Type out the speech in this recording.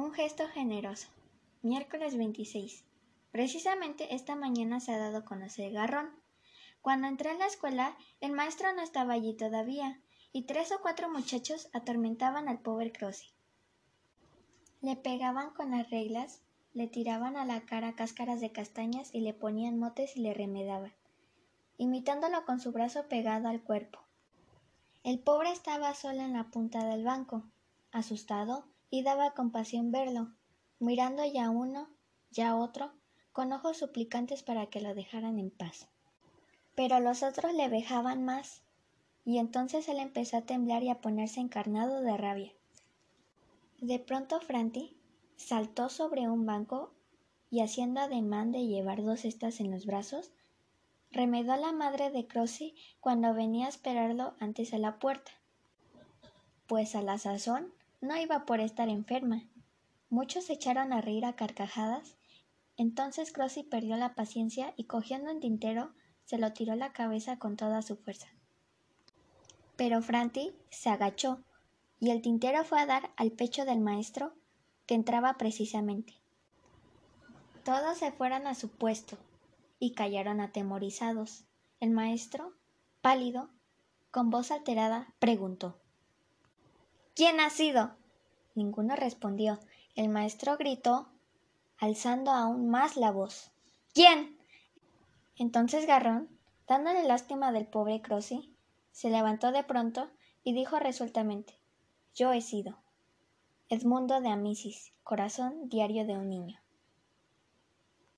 Un gesto generoso. Miércoles 26. Precisamente esta mañana se ha dado a conocer Garrón. Cuando entré a la escuela, el maestro no estaba allí todavía, y tres o cuatro muchachos atormentaban al pobre Crossi. Le pegaban con las reglas, le tiraban a la cara cáscaras de castañas y le ponían motes y le remedaban, imitándolo con su brazo pegado al cuerpo. El pobre estaba solo en la punta del banco, asustado, y daba compasión verlo, mirando ya uno, ya otro, con ojos suplicantes para que lo dejaran en paz. Pero los otros le vejaban más, y entonces él empezó a temblar y a ponerse encarnado de rabia. De pronto Franti saltó sobre un banco y haciendo ademán de llevar dos cestas en los brazos, remedó a la madre de Crossi cuando venía a esperarlo antes a la puerta. Pues a la sazón no iba por estar enferma. Muchos se echaron a reír a carcajadas. Entonces Crossi perdió la paciencia y cogiendo un tintero se lo tiró la cabeza con toda su fuerza. Pero Franti se agachó y el tintero fue a dar al pecho del maestro que entraba precisamente. Todos se fueron a su puesto y callaron atemorizados. El maestro, pálido, con voz alterada, preguntó ¿Quién ha sido? Ninguno respondió. El maestro gritó, alzando aún más la voz. ¿Quién? Entonces Garrón, dándole lástima del pobre Crossi, se levantó de pronto y dijo resueltamente Yo he sido. Edmundo de Amisis, corazón diario de un niño.